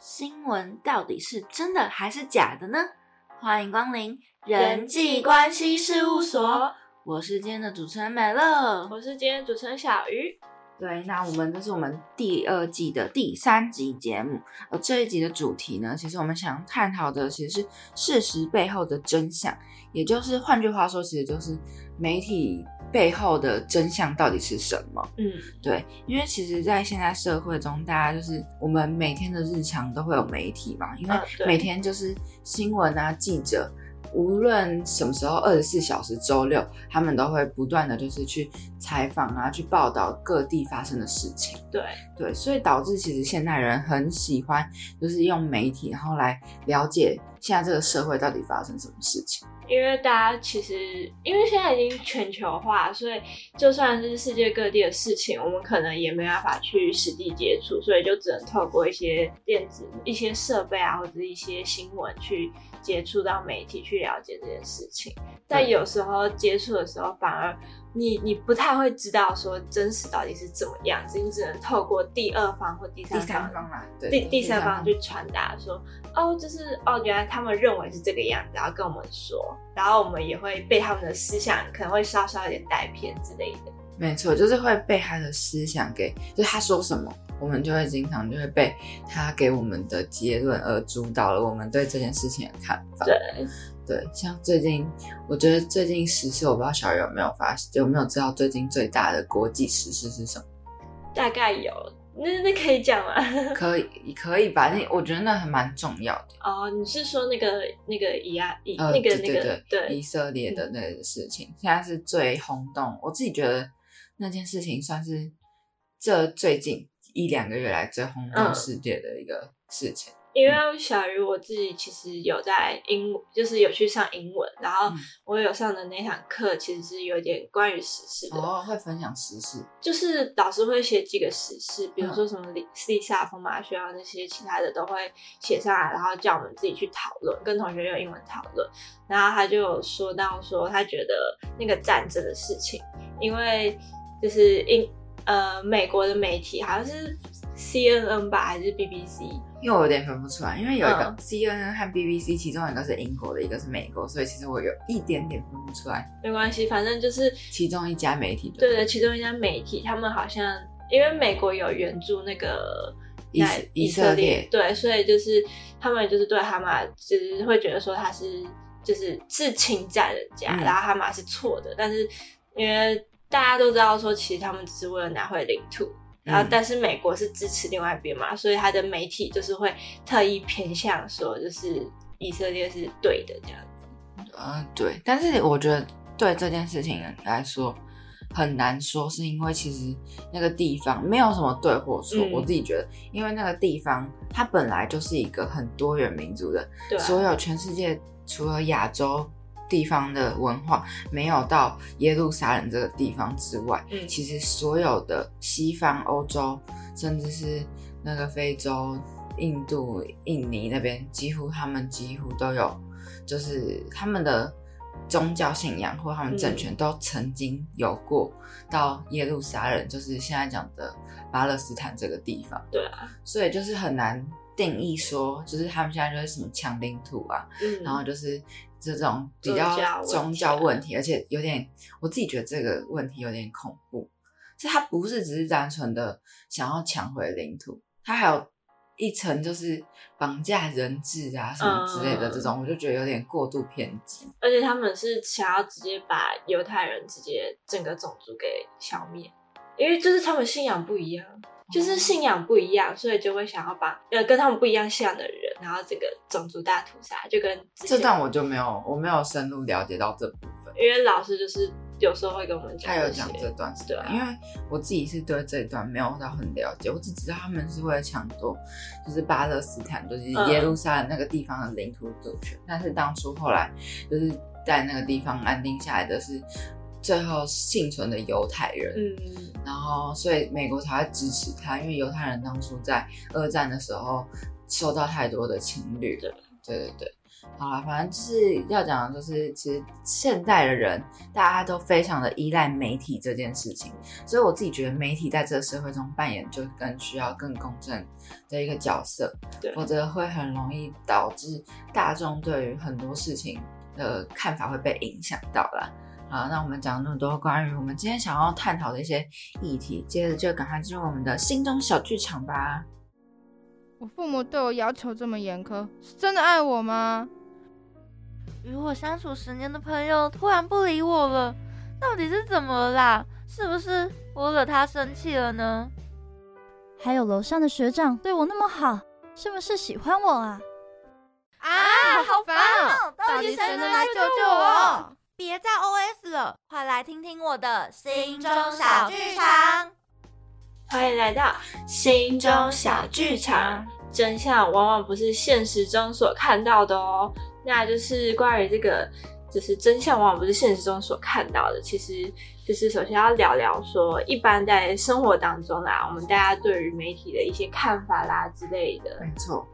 新闻到底是真的还是假的呢？欢迎光临人际关系事务所，我是今天的主持人美乐，我是今天主持人小鱼。对，那我们这是我们第二季的第三集节目，而这一集的主题呢，其实我们想探讨的其实是事实背后的真相，也就是换句话说，其实就是媒体。背后的真相到底是什么？嗯，对，因为其实，在现在社会中，大家就是我们每天的日常都会有媒体嘛，因为每天就是新闻啊，记者，无论什么时候，二十四小时周六，他们都会不断的就是去采访啊，去报道各地发生的事情。对对，所以导致其实现代人很喜欢就是用媒体，然后来了解现在这个社会到底发生什么事情。因为大家其实，因为现在已经全球化，所以就算是世界各地的事情，我们可能也没办法去实地接触，所以就只能透过一些电子、一些设备啊，或者一些新闻去接触到媒体，去了解这件事情。但有时候接触的时候，反而。你你不太会知道说真实到底是怎么样子，你只能透过第二方或第三方啦，第第三方去传达说，哦，就是哦，原来他们认为是这个样子，然后跟我们说，然后我们也会被他们的思想可能会稍稍有点带偏之类的。没错，就是会被他的思想给，就他说什么，我们就会经常就会被他给我们的结论而主导了我们对这件事情的看法。对。对，像最近，我觉得最近时事，我不知道小鱼有没有发现，有没有知道最近最大的国际时事是什么？大概有，那那可以讲吗？可以，可以吧？那我觉得那还蛮重要的。哦，你是说那个那个以啊以那个那个对以色列的那个事情，现在是最轰动。我自己觉得那件事情算是这最近一两个月来最轰动世界的一个事情。因为小鱼我自己其实有在英，就是有去上英文，然后我有上的那堂课其实是有点关于时事的，哦，会分享时事，就是老师会写几个时事，比如说什么李丽莎风马学啊那些其他的都会写上来，然后叫我们自己去讨论，跟同学用英文讨论，然后他就有说到说他觉得那个战争的事情，因为就是英呃美国的媒体好像是 C N N 吧还是 B B C。因为我有点分不出来，因为有一个 C N N 和 B B C，其中一个是英国的，一个是美国，所以其实我有一点点分不出来。没关系，反正就是其中一家媒体。对对，其中一家媒体，他们好像因为美国有援助那个以以色列，对，所以就是他们就是对哈马，就是会觉得说他是就是是侵占人家，然后哈马是错的，但是因为大家都知道说，其实他们只是为了拿回领土。然后，但是美国是支持另外一边嘛，所以他的媒体就是会特意偏向说，就是以色列是对的这样子。嗯，对。但是我觉得对这件事情来说很难说，是因为其实那个地方没有什么对或错。我自己觉得，因为那个地方它本来就是一个很多元民族的，所有全世界除了亚洲。地方的文化没有到耶路撒冷这个地方之外，嗯，其实所有的西方欧洲，甚至是那个非洲、印度、印尼那边，几乎他们几乎都有，就是他们的宗教信仰或他们政权都曾经有过到耶路撒冷，就是现在讲的巴勒斯坦这个地方。对啊，所以就是很难定义说，就是他们现在就是什么抢领土啊，嗯，然后就是。这种比较宗教问题，而且有点，我自己觉得这个问题有点恐怖。是他不是只是单纯的想要抢回领土，他还有一层就是绑架人质啊什么之类的这种，我就觉得有点过度偏激。而且他们是想要直接把犹太人直接整个种族给消灭，因为就是他们信仰不一样。就是信仰不一样，所以就会想要把呃跟他们不一样信仰的人，然后这个种族大屠杀，就跟这段我就没有我没有深入了解到这部分，因为老师就是有时候会跟我们讲，他有讲这段是对，因为我自己是对这一段没有到很了解，我只知道他们是为了抢夺就是巴勒斯坦就是耶路撒冷那个地方的领土主权，但是当初后来就是在那个地方安定下来的是。最后幸存的犹太人，嗯，然后所以美国才会支持他，因为犹太人当初在二战的时候受到太多的侵略，对，对对对，好了，反正就是要讲的，就是其实现代的人大家都非常的依赖媒体这件事情，所以我自己觉得媒体在这个社会中扮演就更需要更公正的一个角色，对否则会很容易导致大众对于很多事情的看法会被影响到啦。好，那我们讲那么多关于我们今天想要探讨的一些议题，接着就赶快进入我们的心中小剧场吧。我父母对我要求这么严苛，是真的爱我吗？与我相处十年的朋友突然不理我了，到底是怎么了啦？是不是我惹他生气了呢？还有楼上的学长对我那么好，是不是喜欢我啊？啊，好烦哦！到底谁能来救救我？别再 OS 了，快来听听我的心中小剧场。欢迎来到心中小剧场。真相往往不是现实中所看到的哦。那就是关于这个，就是真相往往不是现实中所看到的。其实就是首先要聊聊说，一般在生活当中啦，我们大家对于媒体的一些看法啦之类的。没错，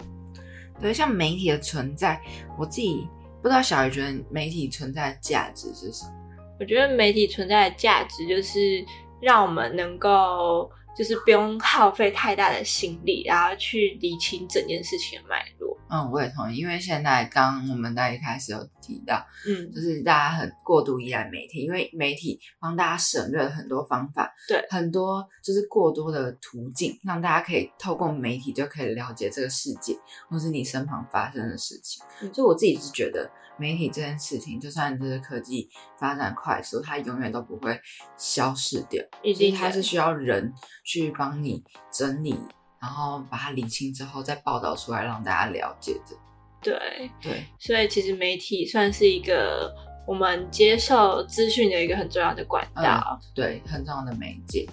对，像媒体的存在，我自己不知道小鱼觉得媒体存在的价值是什么？我觉得媒体存在的价值就是让我们能够。就是不用耗费太大的心力，然后去理清整件事情的脉络。嗯，我也同意，因为现在刚我们在一开始有提到，嗯，就是大家很过度依赖媒体，因为媒体帮大家省略了很多方法，对，很多就是过多的途径，让大家可以透过媒体就可以了解这个世界，或是你身旁发生的事情。所以我自己是觉得。媒体这件事情，就算就是科技发展快速，它永远都不会消失掉。一定它是需要人去帮你整理，然后把它理清之后再报道出来，让大家了解的。对对，所以其实媒体算是一个我们接受资讯的一个很重要的管道，对，很重要的媒介。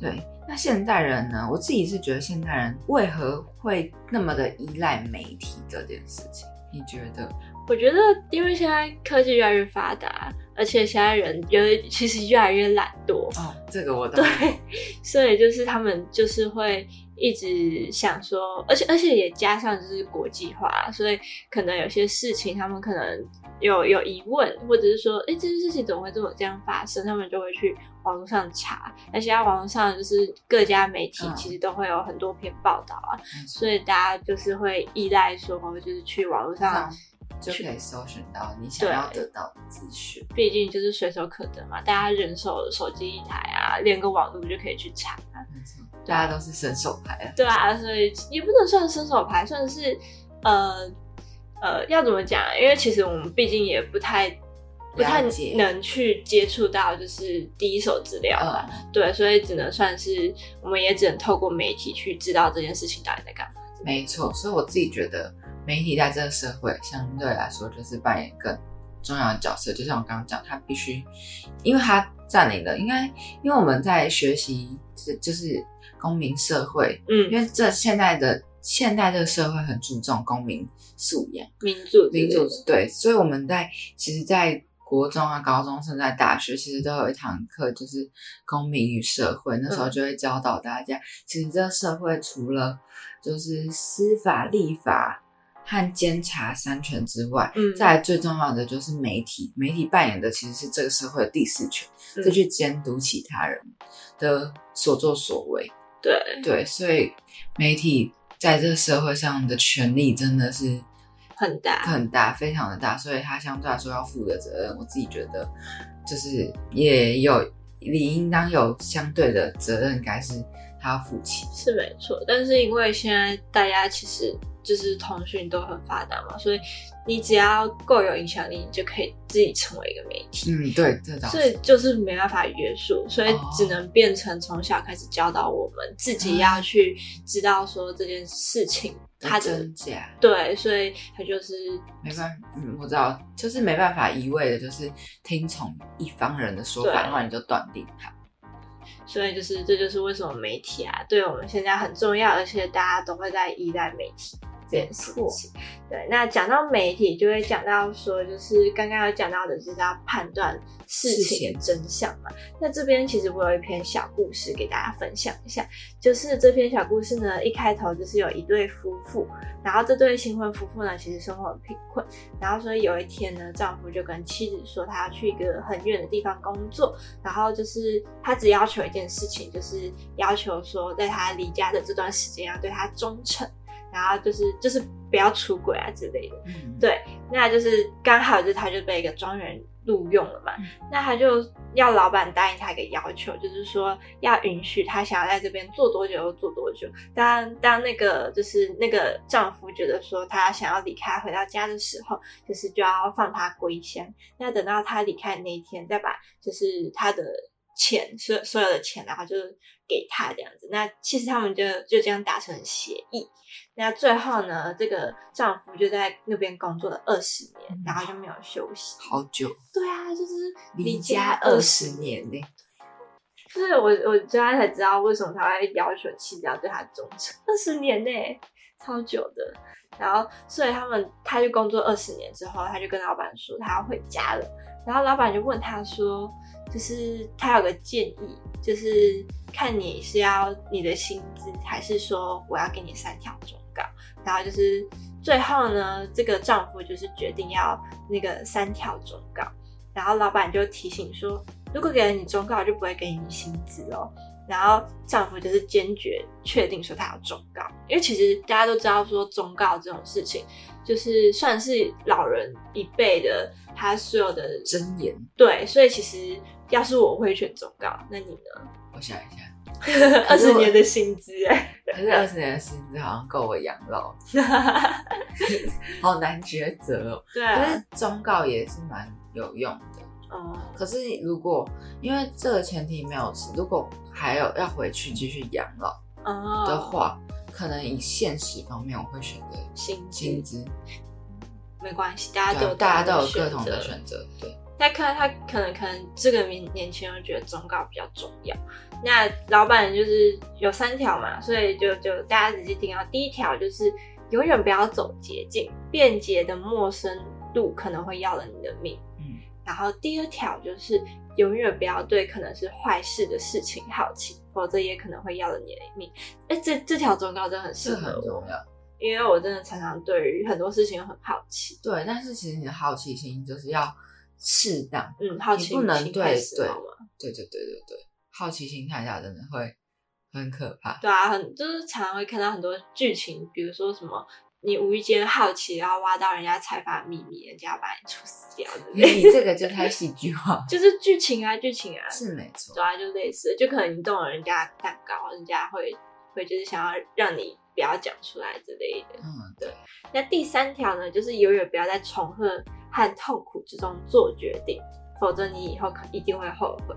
对，那现代人呢？我自己是觉得现代人为何会那么的依赖媒体这件事情？你觉得？我觉得，因为现在科技越来越发达，而且现在人有其实越来越懒惰。哦，这个我对，所以就是他们就是会一直想说，而且而且也加上就是国际化，所以可能有些事情他们可能有有疑问，或者是说，哎，这件事情怎么会这么这样发生？他们就会去网络上查。而且在网络上就是各家媒体其实都会有很多篇报道啊，所以大家就是会依赖说，就是去网络上。就可以搜寻到你想要得到的资讯，毕竟就是随手可得嘛，大家人手手机一台啊，连个网络就可以去查。大家都是伸手牌。对啊，所以也不能算伸手牌，算是呃呃，要怎么讲？因为其实我们毕竟也不太不太能去接触到就是第一手资料嘛，对，所以只能算是我们也只能透过媒体去知道这件事情到底在干嘛。没错，所以我自己觉得。媒体在这个社会相对来说就是扮演更重要的角色，就像我刚刚讲，它必须，因为它占领了，应该因为我们在学习，就就是公民社会，嗯，因为这现在的现代这个社会很注重公民素养、民主、民主，对，所以我们在其实，在国中啊、高中甚至在大学，其实都有一堂课，就是公民与社会，那时候就会教导大家，其实这个社会除了就是司法、立法。和监察三权之外，嗯，再来最重要的就是媒体。媒体扮演的其实是这个社会的第四权，是去监督其他人的所作所为。对对，所以媒体在这个社会上的权力真的是很大很大，非常的大。所以他相对来说要负的责任，我自己觉得就是也有理应当有相对的责任，该是他要负起。是没错，但是因为现在大家其实。就是通讯都很发达嘛，所以你只要够有影响力，你就可以自己成为一个媒体。嗯，对，这倒是。所以就是没办法约束，所以只能变成从小开始教导我们自己要去知道说这件事情它的真假。对，所以他就是没办法，嗯，我知道，就是没办法一味的，就是听从一方人的说法，然后你就断定他。所以就是这就是为什么媒体啊，对我们现在很重要，而且大家都会在依赖媒体。这件事情。对，那讲到媒体，就会讲到说，就是刚刚有讲到的，就是要判断事情的真相嘛。那这边其实我有一篇小故事给大家分享一下，就是这篇小故事呢，一开头就是有一对夫妇，然后这对新婚夫妇呢，其实生活很贫困，然后所以有一天呢，丈夫就跟妻子说，他要去一个很远的地方工作，然后就是他只要求一件事情，就是要求说，在他离家的这段时间要对他忠诚。然后就是就是不要出轨啊之类的，嗯，对，那就是刚好就是他就被一个庄园录用了嘛，那他就要老板答应他一个要求，就是说要允许他想要在这边做多久就做多久。当当那个就是那个丈夫觉得说他想要离开回到家的时候，就是就要放他归乡。那等到他离开那一天，再把就是他的钱所所有的钱，然后就给他这样子。那其实他们就就这样达成协议。那最后呢，这个丈夫就在那边工作了二十年，然后就没有休息。好久，对啊，就是离家二十年呢。就是我我昨天才知道为什么他会要求妻子要对他忠诚二十年呢，超久的。然后所以他们他就工作二十年之后，他就跟老板说他要回家了。然后老板就问他说，就是他有个建议，就是看你是要你的薪资，还是说我要给你三条忠告。然后就是最后呢，这个丈夫就是决定要那个三条忠告。然后老板就提醒说，如果给了你忠告，就不会给你薪资哦。然后丈夫就是坚决确定说他要忠告，因为其实大家都知道说忠告这种事情，就是算是老人一辈的他所有的真言。对，所以其实要是我会选忠告，那你呢？我想一下，二十年的薪资哎，可是二十年的薪资好像够我养老，好难抉择哦。对可啊，是忠告也是蛮有用的。哦，可是如果因为这个前提没有，如果还有要回去继续养老哦的话，可能以现实方面，我会选择薪薪资。没关系，大家都大家都有选各同的选择，对。他可能他可能可能这个年年轻人觉得忠告比较重要。那老板就是有三条嘛，所以就就大家仔细听啊第一条就是永远不要走捷径，便捷的陌生路可能会要了你的命。嗯，然后第二条就是永远不要对可能是坏事的事情好奇，否则也可能会要了你的命。哎，这这条忠告真的很适合我很重，要。因为我真的常常对于很多事情很好奇。对，但是其实你的好奇心就是要适当，嗯，好奇你不能心对对？对对对对对，好奇心太大真的会很可怕。对啊，很就是常常会看到很多剧情，比如说什么你无意间好奇，然后挖到人家财阀秘密，人家把你处死掉的，你这个就太戏剧化，就是剧情啊，剧情啊，是没错对。啊，就类似，就可能你动了人家蛋糕，人家会会就是想要让你不要讲出来之类的。嗯，对，那第三条呢，就是永远不要再重恨和痛苦之中做决定，否则你以后可一定会后悔。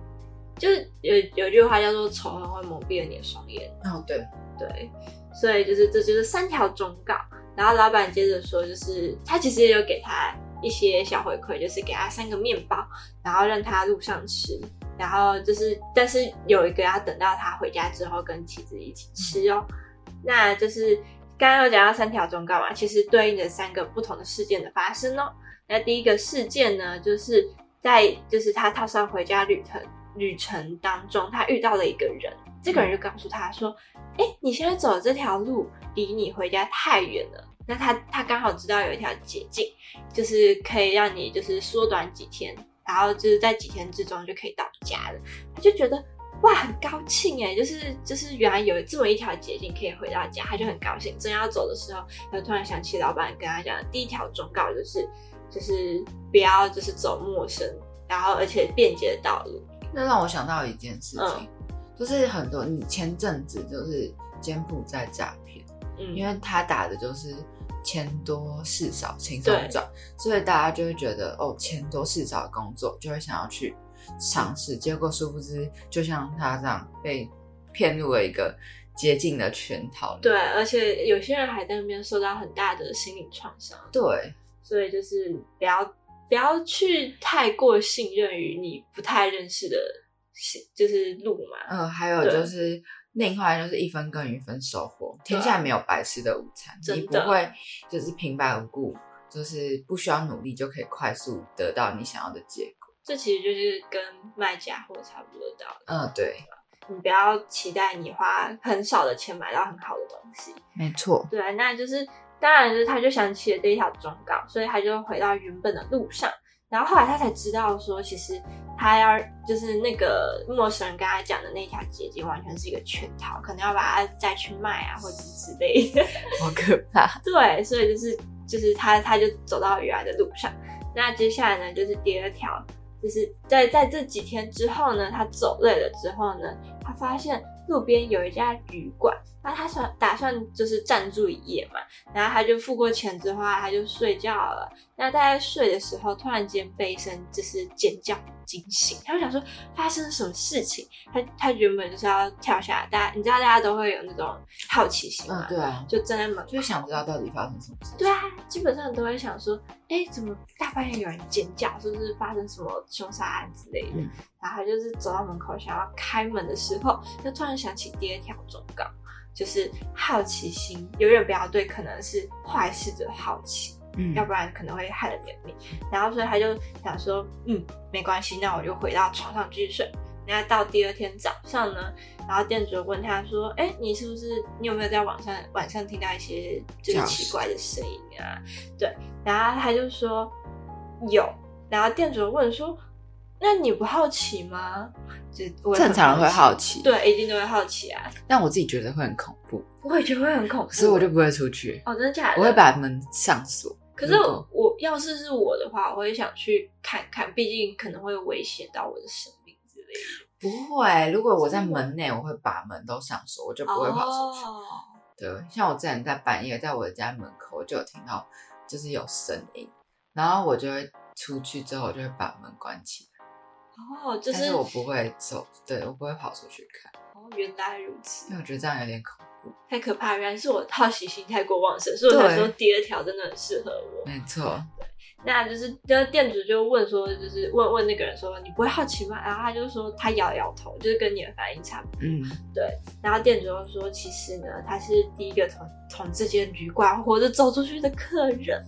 就是有有句话叫做“仇恨会蒙蔽了你的双眼”，哦对，对，所以就是这就是三条忠告。然后老板接着说，就是他其实也有给他一些小回馈，就是给他三个面包，然后让他路上吃。然后就是，但是有一个要等到他回家之后跟妻子一起吃哦。那就是刚刚有讲到三条忠告嘛，其实对应着三个不同的事件的发生哦。那第一个事件呢，就是在就是他踏上回家旅程旅程当中，他遇到了一个人，这个人就告诉他说：“哎、你现在走的这条路离你回家太远了。”那他他刚好知道有一条捷径，就是可以让你就是缩短几天，然后就是在几天之中就可以到家了。他就觉得哇很高兴哎，就是就是原来有这么一条捷径可以回到家，他就很高兴。正要走的时候，他突然想起老板跟他讲的第一条忠告，就是就是不要就是走陌生，然后而且便捷的道路。那让我想到一件事情，嗯就是很多你前阵子就是柬埔寨诈骗，嗯，因为他打的就是钱多事少轻松对赚，所以大家就会觉得哦钱多事少的工作就会想要去尝试，结果殊不知就像他这样被骗入了一个接近的圈套。对，而且有些人还在那边受到很大的心理创伤。对所以就是不要不要去太过信任于你不太认识的，就是路嘛。嗯，还有就是另外就是一分耕耘一分收获，天下没有白吃的午餐，你不会就是平白无故，就是不需要努力就可以快速得到你想要的结果。这其实就是跟卖假货差不多的道理。嗯，对，你不要期待你花很少的钱买到很好的东西。没错。对，那就是当然就是他就想起了这一条忠告，所以他就回到原本的路上。然后后来他才知道说，其实他要就是那个陌生人跟他讲的那条捷径，完全是一个圈套，可能要把它再去卖啊，或者是之类的。好可怕。对，所以就是就是他他就走到原来的路上。那接下来呢，就是第二条，就是在在这几天之后呢，他走累了之后呢，他发现路边有一家旅馆，那他想打算就是暂住一夜嘛，然后他就付过钱之后啊，他就睡觉了。那大概睡的时候，突然间被一声就是尖叫惊醒，他就想说发生了什么事情，他他原本就是要跳下来，大家你知道大家都会有那种好奇心嘛，嗯，对啊，就站在门口就想知道到底发生什么事。对啊，基本上都会想说，哎，怎么大半夜有人尖叫？是不是发生什么凶杀案之类的？嗯然后他就是走到门口想要开门的时候，就突然想起第二条忠告，就是好奇心永远不要对可能是坏事的好奇，嗯，要不然可能会害了你的命。然后所以他就想说，嗯，没关系，那我就回到床上继续睡。那到第二天早上呢，然后店主问他说：“哎，你是不是你有没有在晚上晚上听到一些就是奇怪的声音啊？”对，然后他就说有。然后店主问说：“那你不好奇吗？”就我正常人会好奇，对，一定都会好奇啊。但我自己觉得会很恐怖，我也觉得会很恐怖，所以我就不会出去，哦，真的假的？我会把门上锁。可是我要是是我的话，我会想去看看，毕竟可能会威胁到我的生命之类的。不会，如果我在门内，我会把门都上锁，我就不会跑出去。哦对，像我之前在半夜，在我的家门口，我就有听到就是有声音，然后我就会出去之后，我就会把门关起来，哦，就但是我不会走，对我不会跑出去看，哦，原来如此因，为我觉得这样有点恐怖。太可怕！原来是我好奇心太过旺盛，所以我才对说第二条真的很适合我。没错，那就是，那店主就问说，就是问问那个人说，你不会好奇吗？然后他就说他摇摇头，就是跟你的反应差不多。嗯，然后店主就说，其实呢，他是第一个从从这间旅馆活着走出去的客人。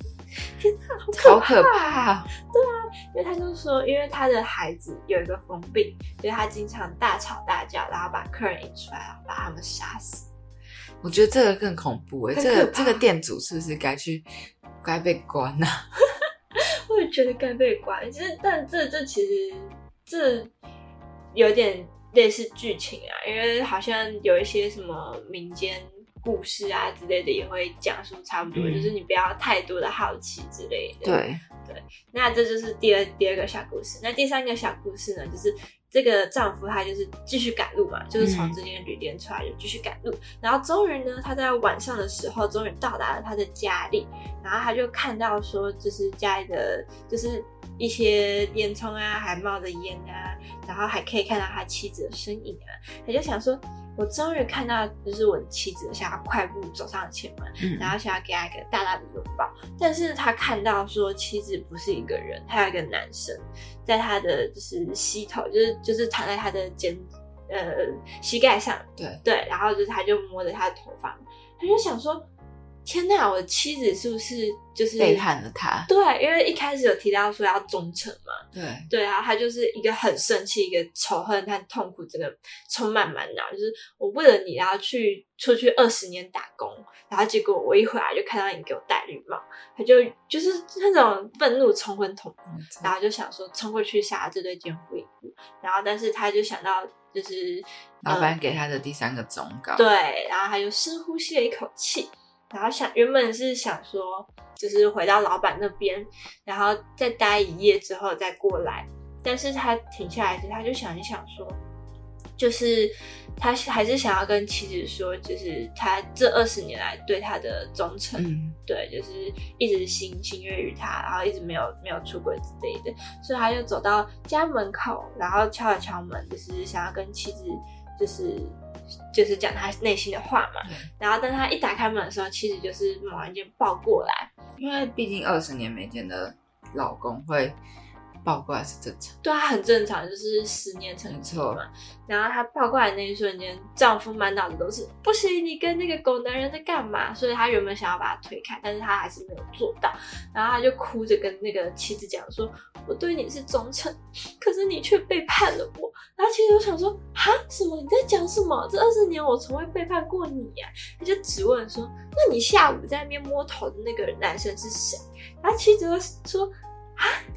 天哪，好好可怕对啊。因为他就说，因为他的孩子有一个疯病，所以他经常大吵大叫，然后把客人引出来，然后把他们杀死。我觉得这个更恐怖哎、更这个这个店主是不是该去该被关啊？我也觉得该被关，其实但这这其实这有点类似剧情啊，因为好像有一些什么民间故事啊之类的也会讲述差不多，嗯就是你不要太多的好奇之类的。对对，那这就是第二第二个小故事。那第三个小故事呢，就是这个丈夫他就是继续赶路嘛，就是从嗯这间旅店出来就继续赶路，然后终于呢，他在晚上的时候终于到达了他的家里，然后他就看到说，就是家里的就是一些烟囱啊，还冒着烟啊，然后还可以看到他妻子的身影啊，他就想说。我终于看到，就是我的妻子想要快步走上前门，嗯。然后想要给他一个大大的拥抱，但是他看到说妻子不是一个人，还有一个男生在他的就是膝头，就是就是躺在他的肩呃膝盖上，对。对，然后就是他就摸着他的头发，他就想说，天哪，我的妻子是不是就是背叛了他。对，因为一开始有提到说要忠诚嘛，对，对啊，他就是一个很生气、一个仇恨和痛苦，真的充满满脑。就是我为了你，然后去出去二十年打工，然后结果我一回来就看到你给我戴绿帽，他就就是那种愤怒冲昏头，然后就想说冲过去杀这对奸夫淫妇，然后但是他就想到就是老板给他的第三个忠告。对，然后他就深呼吸了一口气，然后想原本是想说，就是回到老板那边，然后再待一夜之后再过来，但是他停下来时，他就想一想说，就是他还是想要跟妻子说，就是他这二十年来对他的忠诚，嗯，对，就是一直心心悦于他，然后一直没有没有出轨之类的，所以他就走到家门口，然后敲了敲门，就是想要跟妻子就是就是讲他内心的话嘛。然后，当他一打开门的时候，妻子就是猛然间抱过来，因为毕竟二十年没见的老公会抱过来是正常。对啊，很正常，就是十年成错嘛。然后她抱过来那一瞬间，丈夫满脑子都是不行，你跟那个狗男人在干嘛？所以他原本想要把他推开，但是他还是没有做到。然后他就哭着跟那个妻子讲说：“我对你是忠诚，可是你却背叛了我。”然后妻子就想说：“哈，什么？你在讲什么？这二十年我从未背叛过你呀、他就质问说：“那你下午在那边摸头的那个男生是谁？”然后妻子就说：“啊，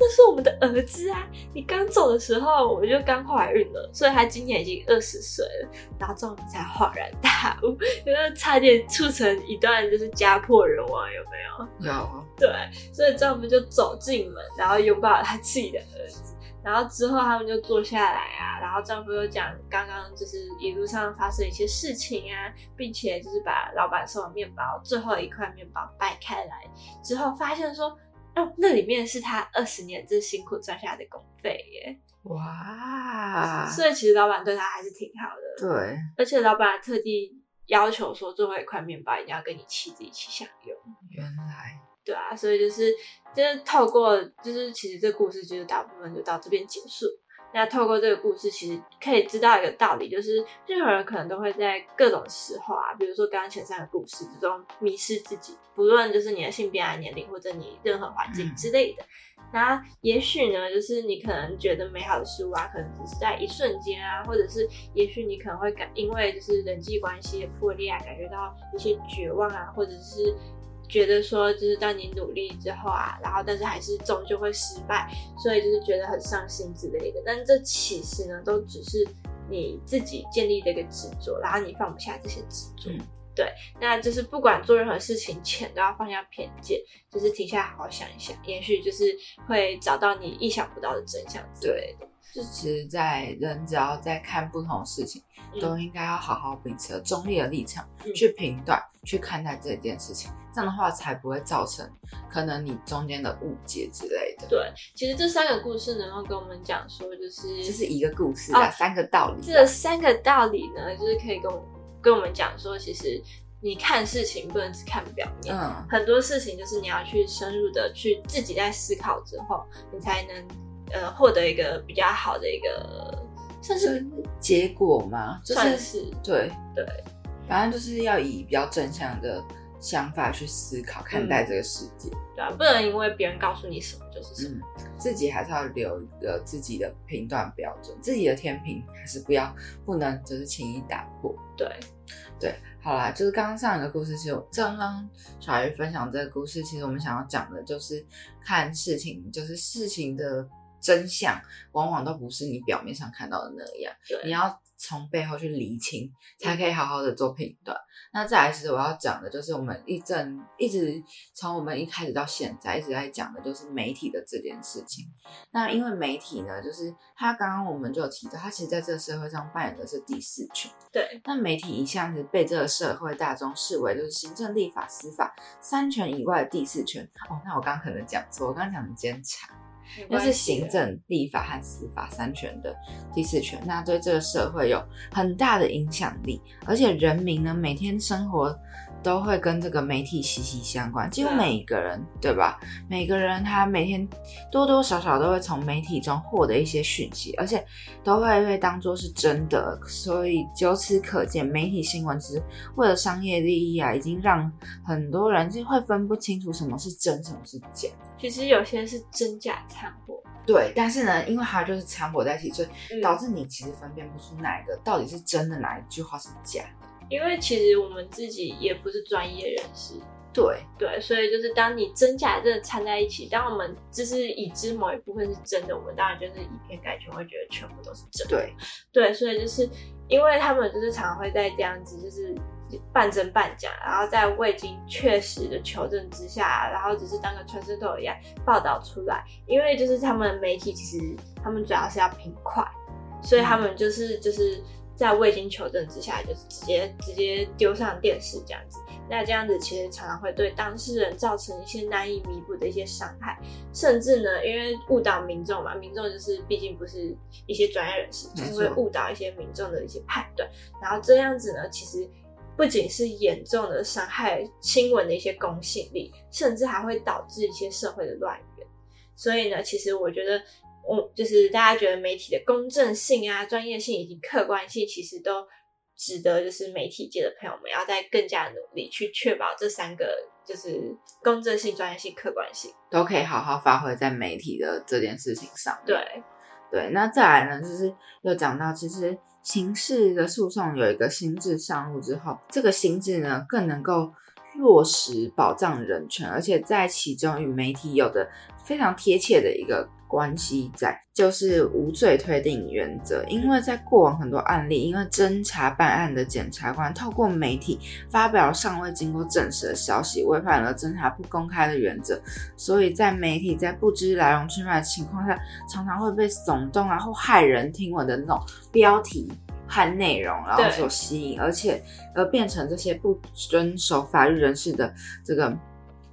那是我们的儿子啊！你刚走的时候我就刚怀孕了，所以他今年已经二十岁了。”然后丈夫才恍然大悟，就是差点促成一段就是家破人亡，有没有？有，对，所以丈夫就走进门，然后拥抱了他自己的儿子。然后之后他们就坐下来啊，然后丈夫又讲刚刚就是一路上发生一些事情啊，并且就是把老板送的面包最后一块面包掰开来之后，发现说，哦，那里面是他二十年这辛苦赚下的工费耶。哇，所以其实老板对他还是挺好的，对，而且老板还特地要求说最后一块面包一定要跟你妻子一起享用。原来对啊，所以就是就是透过就是其实这故事就是大部分就到这边结束。那透过这个故事，其实可以知道一个道理，就是任何人可能都会在各种时候啊，比如说刚刚前三个故事之中迷失自己，不论就是你的性别啊、年龄或者你任何环境嗯之类的。那也许呢，就是你可能觉得美好的事物啊，可能只是在一瞬间啊，或者是也许你可能会感因为就是人际关系的破裂啊，感觉到一些绝望啊，或者是觉得说，就是当你努力之后啊，然后但是还是终究会失败，所以就是觉得很伤心之类的。但这其实呢，都只是你自己建立的一个执着，然后你放不下这些执着。嗯对，那就是不管做任何事情前都要放下偏见，就是停下来好好想一想，也许就是会找到你意想不到的真相之类的。就其实，在人只要在看不同的事情，嗯都应该要好好秉持中立的立场、嗯去评断、去看待这件事情，这样的话才不会造成可能你中间的误解之类的。对，其实这三个故事能够跟我们讲说，就是这是一个故事啊，哦三个道理啊。这三个道理呢，就是可以跟我跟我们讲说，其实你看事情不能只看表面，嗯，很多事情就是你要去深入的去自己在思考之后，你才能呃获得一个比较好的一个，算是是结果吗，就是算是。对。对。反正就是要以比较正向的想法去思考看待这个世界。对啊，不能因为别人告诉你什么就是什么。嗯，自己还是要留一个自己的评断标准，自己的天平还是不要不能就是轻易打破。对，对，好啦，就是刚刚上一个故事，其实我刚刚小鱼分享这个故事，其实我们想要讲的就是看事情，就是事情的真相，往往都不是你表面上看到的那样，对，你要从背后去厘清，才可以好好的做评断。那再来是我要讲的，就是我们一阵一直从我们一开始到现在一直在讲的，就是媒体的这件事情。那因为媒体呢，就是他刚刚我们就有提到，他其实在这个社会上扮演的是第四权。对，那媒体一向是被这个社会大众视为就是行政、立法、司法三权以外的第四权。哦，那我刚刚可能讲错，我刚刚讲的监察。那是行政、立法和司法三权的第四权，那对这个社会有很大的影响力，而且人民呢每天生活都会跟这个媒体息息相关，几乎每一个人，对吧？每个人他每天多多少少都会从媒体中获得一些讯息，而且都会被当作是真的，所以由此可见，媒体新闻只是为了商业利益啊，已经让很多人就会分不清楚什么是真，什么是假。其实有些是真假掺和，对，但是呢，因为它就是掺和在一起，所以嗯导致你其实分辨不出哪一个到底是真的，哪一句话是假的。因为其实我们自己也不是专业人士，对，对，所以就是当你真假真的掺在一起，当我们就是已知某一部分是真的，我们当然就是以偏概全，会觉得全部都是真的。对，对，所以就是因为他们就是常常会在这样子，就是半真半假，然后在未经确实的求证之下，然后只是当个传声筒一样报道出来。因为就是他们媒体其实他们主要是要评快，所以他们就是就是在未经求证之下，就是直接直接丢上电视这样子。那这样子其实常常会对当事人造成一些难以弥补的一些伤害，甚至呢，因为误导民众嘛，民众就是毕竟不是一些专业人士，就是会误导一些民众的一些判断，然后这样子呢，其实不仅是严重的伤害新闻的一些公信力，甚至还会导致一些社会的乱源。所以呢，其实我觉得我就是大家觉得媒体的公正性啊、专业性以及客观性，其实都值得就是媒体界的朋友们要再更加努力去确保这三个就是公正性、专业性、客观性。都可以好好发挥在媒体的这件事情上。对，对，那再来呢，就是又讲到，其实刑事的诉讼有一个新制上路之后，这个新制呢更能够落实保障人权，而且在其中与媒体有着非常贴切的一个关系在，就是无罪推定原则。因为在过往很多案例，因为侦查办案的检察官透过媒体发表尚未经过证实的消息，违反了侦查不公开的原则，所以在媒体在不知来龙去脉的情况下，常常会被耸动啊或骇人听闻的那种标题和内容，然后所吸引，而且而变成这些不遵守法律人士的这个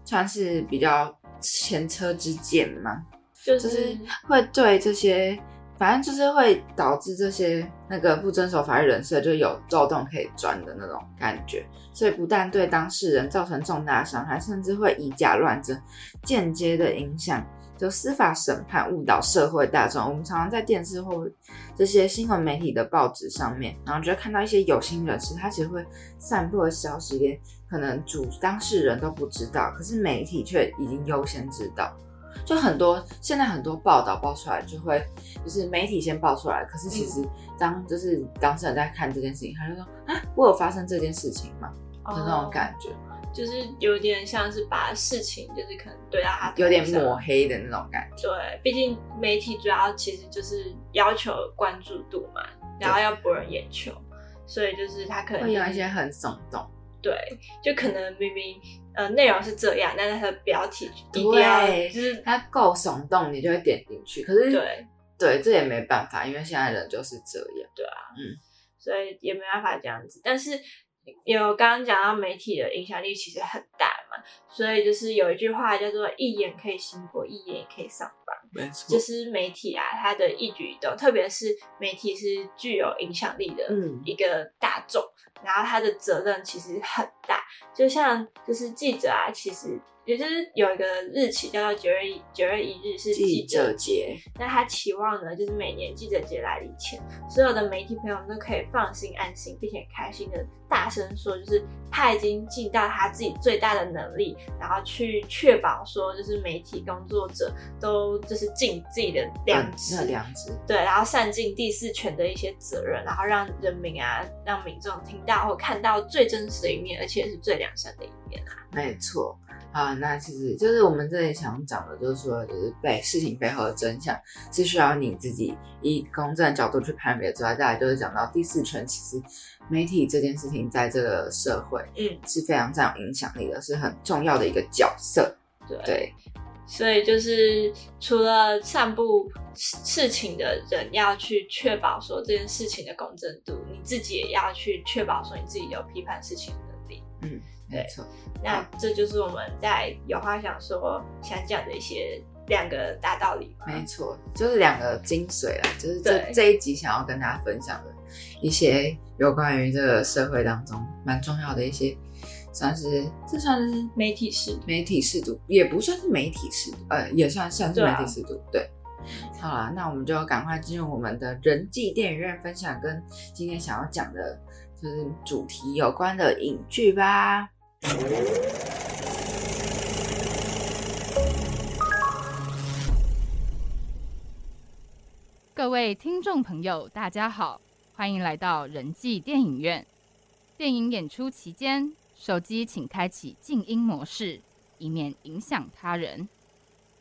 算是比较前车之鉴嘛，就就是是会对这些，反正就是会导致这些那个不遵守法律人士就有漏洞可以钻的那种感觉，所以不但对当事人造成重大伤害，甚至会以假乱真，间接的影响就司法审判，误导社会大众。我们常常在电视或这些新闻媒体的报纸上面，然后就会看到一些有心人士，他其实会散布的消息，连可能主当事人都不知道，可是媒体却已经优先知道。就很多现在很多报道爆出来，就会就是媒体先爆出来，可是其实当就是当事人在看这件事情，他就说啊，我有发生这件事情吗？就那种感觉，就是有点像是把事情就是可能对到他有点抹黑的那种感觉。对，毕竟媒体主要其实就是要求关注度嘛，然后要博人眼球，所以就是他可能会就是有一些很耸动，对，就可能明明呃内容是这样，但是它的标题一定要对，就是它够耸动，你就会点进去。可是对对，这也没办法，因为现在人就是这样。对啊，嗯所以也没办法这样子。但是有刚刚讲到媒体的影响力其实很大嘛，所以就是有一句话叫做“一眼可以兴国，一眼也可以上榜”。没错就是媒体啊，它的一举一动，特别是媒体是具有影响力的嗯一个大众，然后他的责任其实很大。就像就是记者啊，其实也就是有一个日期叫做九月一九月一日是记者者节，那他期望呢，就是每年记者节来临前，所有的媒体朋友们都可以放心安心，并且开心的大声说，就是他已经尽到他自己最大的能力，然后去确保说，就是媒体工作者都就是尽自己的良知，良知，对，然后善尽第四权的一些责任，然后让人民啊，让民众听到或看到最真实的一面，而且是最良善的一面啊。没错。啊，那其实就是我们这里想讲的，就是说，就是背事情背后的真相是需要你自己以公正的角度去判别之外，再来就是讲到第四圈，其实媒体这件事情在这个社会嗯，是非常占有影响力的，是很重要的一个角色。对。对，所以就是除了散布事事情的人要去确保说这件事情的公正度，你自己也要去确保说你自己有批判事情的能力。嗯，没错。那这就是我们在有话想说想讲的一些两个大道理嘛。没错，就是两个精髓啦，就是这这一集想要跟大家分享的一些有关于这个社会当中蛮重要的一些，算是这算是媒体是媒体试读，也不算是媒体试读，呃，也算算是媒体试读，对。好啦，那我们就赶快进入我们的人际电影院分享，跟今天想要讲的就是主题有关的影剧吧。各位听众朋友，大家好，欢迎来到人际电影院。电影演出期间，手机请开启静音模式，以免影响他人。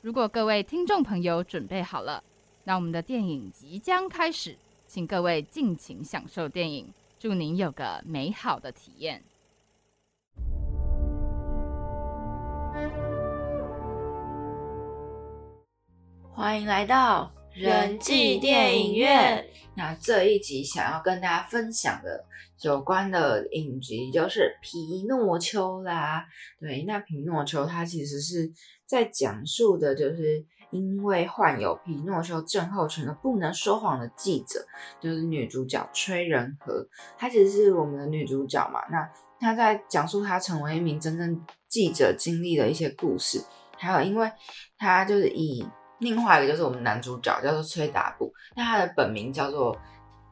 如果各位听众朋友准备好了，那我们的电影即将开始，请各位尽情享受电影，祝您有个美好的体验。欢迎来到人际电影院。那这一集想要跟大家分享的有关的影集就是《皮诺丘》啦。对，那皮诺丘它其实是在讲述的，就是因为患有皮诺丘症候群而不能说谎的记者，就是女主角崔仁和。她其实是我们的女主角嘛。那她在讲述他成为一名真正记者经历的一些故事，还有因为他就是以另外一个就是我们男主角叫做崔达布，那他的本名叫做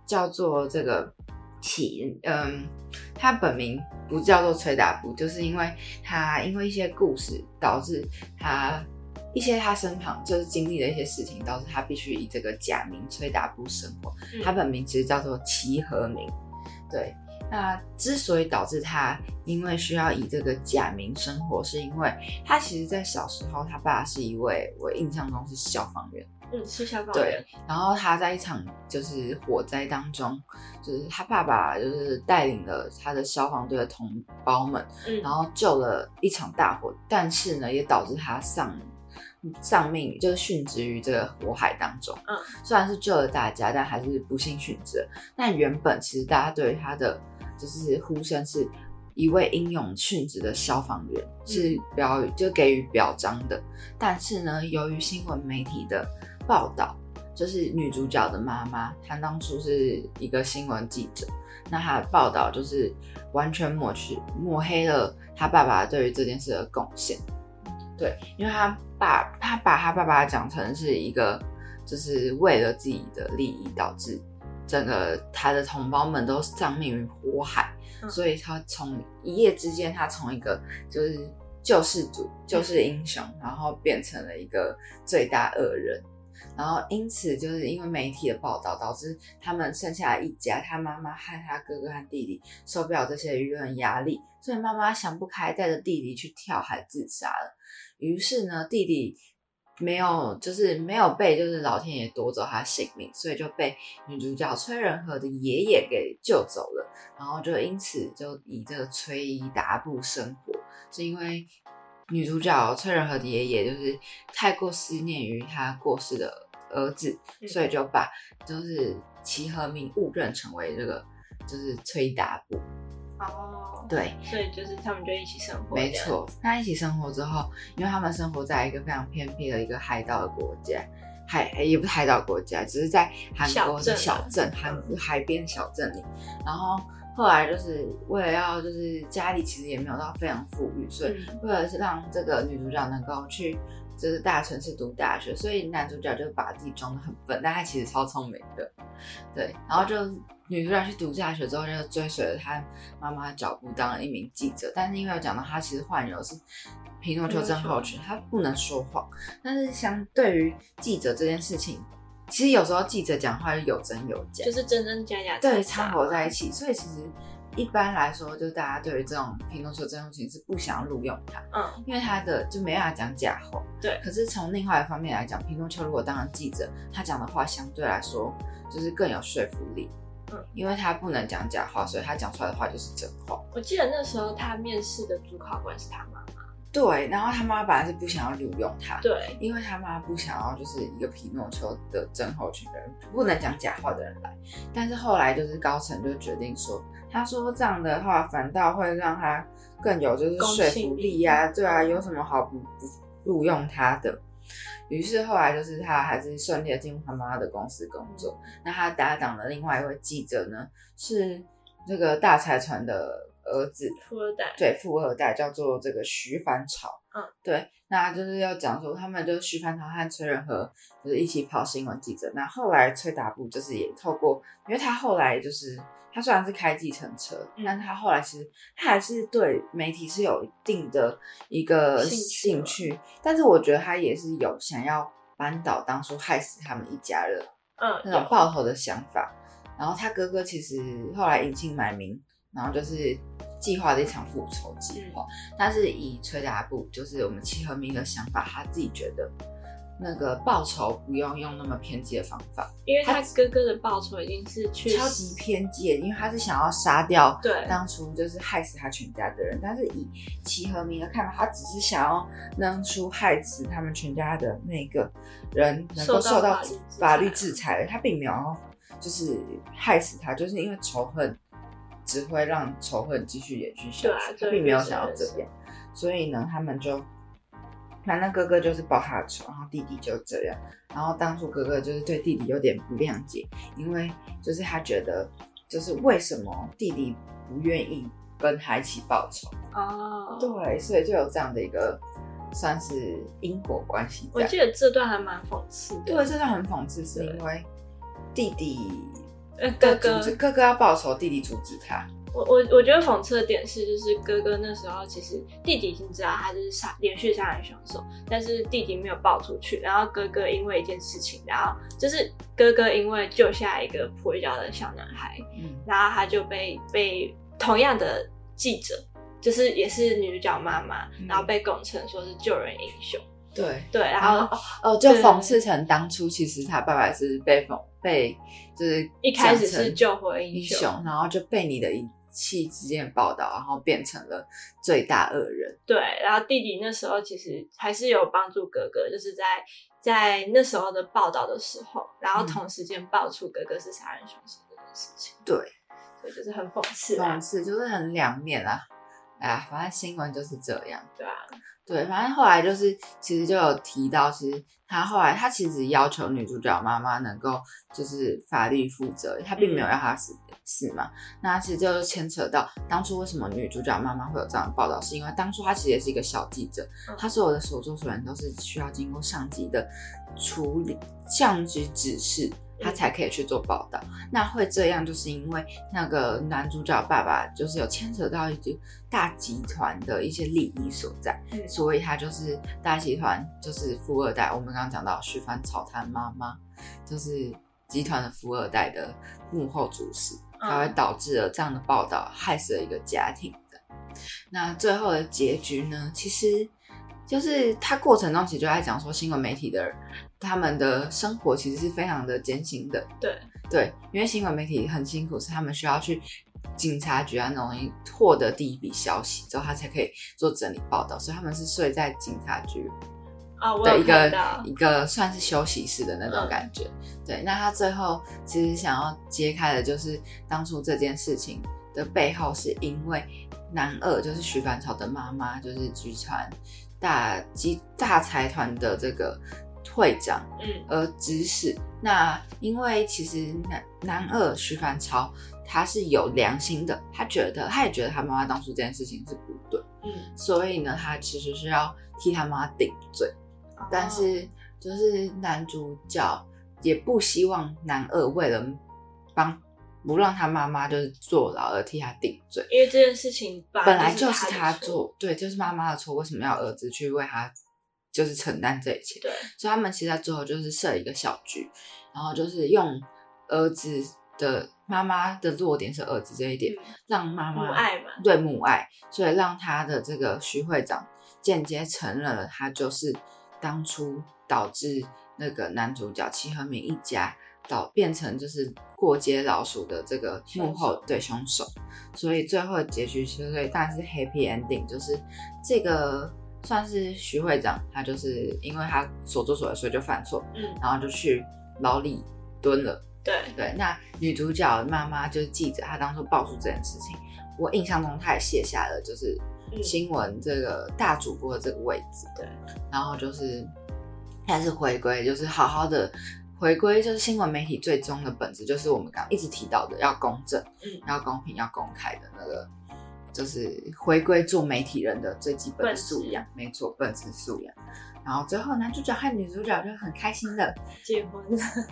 叫做这个启，嗯，他本名不叫做崔达布，就是因为他因为一些故事导致他一些他身旁就是经历的一些事情，导致他必须以这个假名崔达布生活。嗯他本名其实叫做齐和明，对。那之所以导致他因为需要以这个假名生活，是因为他其实在小时候，他爸是一位我印象中是消防员，嗯，是消防员对，，然后他在一场就是火灾当中，就是他爸爸就是带领了他的消防队的同胞们，嗯，然后救了一场大火，但是呢，也导致他丧丧命，就是殉职于这个火海当中。嗯，虽然是救了大家，但还是不幸殉职了。但原本其实大家对他的就是呼声是一位英勇殉职的消防员，是表就给予表彰的。但是呢，由于新闻媒体的报道，就是女主角的妈妈，她当初是一个新闻记者，那她的报道就是完全抹去抹黑了她爸爸对于这件事的贡献。对，因为他爸他把他爸爸讲成是一个，就是为了自己的利益导致整个他的同胞们都丧命于火海，嗯所以他从一夜之间，他从一个就是救世主、救世英雄，然后变成了一个罪大恶人。然后因此就是因为媒体的报道，导致他们剩下一家，他妈妈和他哥哥和弟弟受不了这些舆论压力，所以妈妈想不开，带着弟弟去跳海自杀了。于是呢，弟弟没有就是没有被就是老天爷夺走他性命，所以就被女主角崔仁和的爷爷给救走了。然后就因此就以这个崔达布生活，是因为女主角崔仁和的爷爷就是太过思念于他过世的儿子，嗯所以就把就是齐和明误认成为这个就是崔达布。哦，对，所以就是他们就一起生活，没，错，那一起生活之后，因为他们生活在一个非常偏僻的一个海岛的国家，海也不是海岛国家，只是在韩国的小小镇，韩海边小镇里。然后后来就是为了要，就是家里其实也没有到非常富裕，所以嗯。为了是让这个女主角能够去就是大城市读大学，所以男主角就把自己装的很笨，但他其实超聪明的。对，然后就女主角去读大学之后，就追随了他妈妈的脚步，当了一名记者。但是因为有讲到他其实患有是皮诺丘症候群，他不能说谎。但是相对于记者这件事情，其实有时候记者讲话就有真有假，就是真真假假，对掺和在一起，所以其实一般来说，就大家对于这种皮诺丘症候群是不想要录用它，嗯，因为他的就没办法讲假话。对可是从另外一方面来讲，皮诺丘如果当了记者，他讲的话相对来说就是更有说服力。嗯，因为他不能讲假话，所以他讲出来的话就是真话。我记得那时候他面试的主考官是他妈妈，对，然后他妈本来是不想要录用他，对，因为他妈不想要就是一个皮诺丘的症候群的人，不能讲假话的人来。但是后来就是高层就决定说，他说这样的话反倒会让他更有就是说服力呀、对啊，有什么好不不录用他的？于是后来就是他还是顺利的进入他妈妈的公司工作。那他搭档的另外一位记者呢，是这个大财团的儿子，富二代，对，富二代叫做这个徐凡朝。嗯，对，那就是要讲说他们就是徐凡朝和崔仁和就是一起跑新闻记者。那后来崔达布就是也透过，因为他后来就是他虽然是开计程车，嗯但他后来其实他还是对媒体是有一定的一个兴趣但是我觉得他也是有想要扳倒当初害死他们一家人嗯，那种有爆头的想法。然后他哥哥其实后来隐姓埋名，然后就是计划的一场复仇计划。但是以崔达布就是我们齐和明的想法，他自己觉得那个报仇不用用那么偏激的方法，因为他哥哥的报仇已经是去超级偏激，因为他是想要杀掉对当初就是害死他全家的人。但是以齐和明的看法，他只是想要弄出害死他们全家的那个人能够受到法律制裁法律制裁，他并没有就是害死他，就是因为仇恨只会让仇恨继续延续下去，他并没有想要这样。所以呢，他们就，反正哥哥就是报他的仇，然后弟弟就这样。然后当初哥哥就是对弟弟有点不谅解，因为就是他觉得，就是为什么弟弟不愿意跟他一起报仇？哦，对，所以就有这样的一个算是因果关系。我记得这段还蛮讽刺的。对，这段很讽刺，是因为弟弟呃，哥哥哥哥要报仇，弟弟阻止他。我我我觉得讽刺的点是，就是哥哥那时候其实弟弟已经知道他是杀连续杀人凶手，但是弟弟没有报出去。然后哥哥因为一件事情，然后就是哥哥因为救下一个跛脚的小男孩，嗯，然后他就被被同样的记者，就是也是女主角妈妈，嗯然后被拱成说是救人英雄。对。对，然后哦，就对讽刺成当初其实他爸爸是被讽被就是一开始是救火英英雄雄，然后就被你的一气之间的报道，然后变成了最大恶人。对，然后弟弟那时候其实还是有帮助哥哥，就是在在那时候的报道的时候，然后嗯同时间爆出哥哥是杀人凶手这件事情，对，所以就是很讽刺啊讽，刺就是很两面啊。哎呀，反正新闻就是这样。对啊，对，反正后来就是，其实就有提到，其实他后来他其实要求女主角妈妈能够就是法律负责，他并没有嗯让她死死嘛。那其实就是牵扯到当初为什么女主角妈妈会有这样的报道，是因为当初她其实也是一个小记者，嗯她所有的所作所为都是需要经过上级的处理、上级指示。她才可以去做报道。那会这样，就是因为那个男主角爸爸就是有牵扯到一个大集团的一些利益所在，嗯所以他就是大集团就是富二代。我们刚刚讲到徐帆炒他妈妈就是集团的富二代的幕后主使，嗯才会导致了这样的报道，害死了一个家庭的。那最后的结局呢？其实就是他过程中其实就在讲说，新闻媒体的人他们的生活其实是非常的艰辛的。对，对，因为新闻媒体很辛苦，是他们需要去警察局啊那种东西获得第一笔消息之后，他才可以做整理报道，所以他们是睡在警察局啊，我的一个一个算是休息室的那种嗯感觉。对，那他最后其实想要揭开的就是当初这件事情的背后，是因为男二就是徐凡超的妈妈，就是集团大集大财团的这个会长，嗯。而指使。那因为其实男男二徐凡超他是有良心的，他觉得他也觉得他妈妈当初这件事情是不对，嗯，所以呢，他其实是要替他妈顶罪。哦。但是就是男主角也不希望男二为了帮不让他妈妈就是坐牢而替他顶罪，因为这件事情本来就就是他错，做，对，就是妈妈的错，为什么要儿子去为他就是承担这一切？对，所以他们其实在最后就是设一个小局，然后就是用儿子的妈妈的弱点是儿子这一点，嗯让妈妈母爱嘛，对母爱，所以让他的这个徐会长间接承认了他就是当初导致那个男主角齐和明一家导变成就是过街老鼠的这个幕后对凶手，所以最后的结局其实当然是 happy ending，就是这个算是徐会长他就是因为他所作所为，所以就犯错，嗯，然后就去牢里蹲了。对，对，那女主角的妈妈就是记者，她当初爆出这件事情，我印象中她也卸下了就是嗯新闻这个大主播的这个位置，对，然后就是开始回归，就是好好的回归，就是新闻媒体最终的本质，就是我们刚刚一直提到的要公正，嗯要公平，要公开的那个。就是回归做媒体人的最基本的素养，没错，本质素养。然后最后男主角和女主角就很开心的 结婚，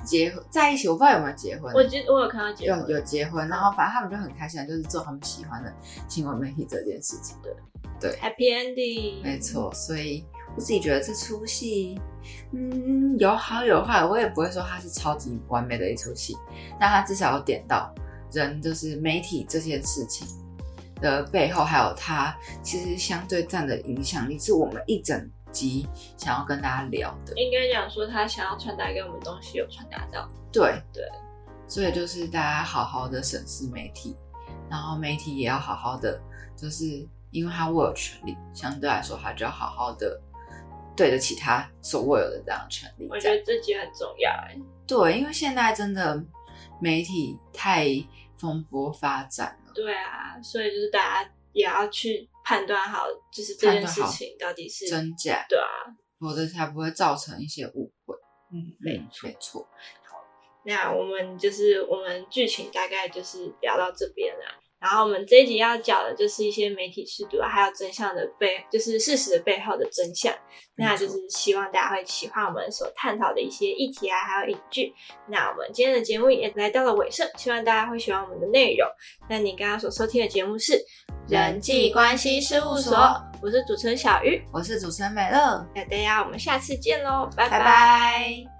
结婚在一起，我不知道有没有结婚，我觉我有看到结婚，有有结婚，然后反正他们就很开心，就是做他们喜欢的新闻媒体这件事情。对，Happy Ending，没错，所以我自己觉得这出戏，嗯，有好有坏，我也不会说它是超级完美的一出戏，但它至少有点到人就是媒体这件事情的背后，还有它其实相对占的影响力，是我们一整集想要跟大家聊的。应该讲说他想要传达给我们东西有传达到，对对，所以就是大家好好的审视媒体，然后媒体也要好好的，就是因为他握有权利，相对来说他就要好好的对得起他所握有的这样权利。我觉得这集很重要哎，对，因为现在真的媒体太蓬勃发展了，对啊，所以就是大家也要去判断好，就是这件事情到底是真假，对啊，否则才不会造成一些误会。嗯，没错没错，好那我们就是我们剧情大概就是聊到这边啦。然后我们这一集要讲的就是一些媒体试读啊，还有真相的背，就是事实的背后的真相。那就是希望大家会喜欢我们所探讨的一些议题啊，还有影剧。那我们今天的节目也来到了尾声，希望大家会喜欢我们的内容。那你刚刚所收听的节目是人际关系事务所，我是主持人小鱼，我是主持人美乐，那大家我们下次见喽，拜拜拜。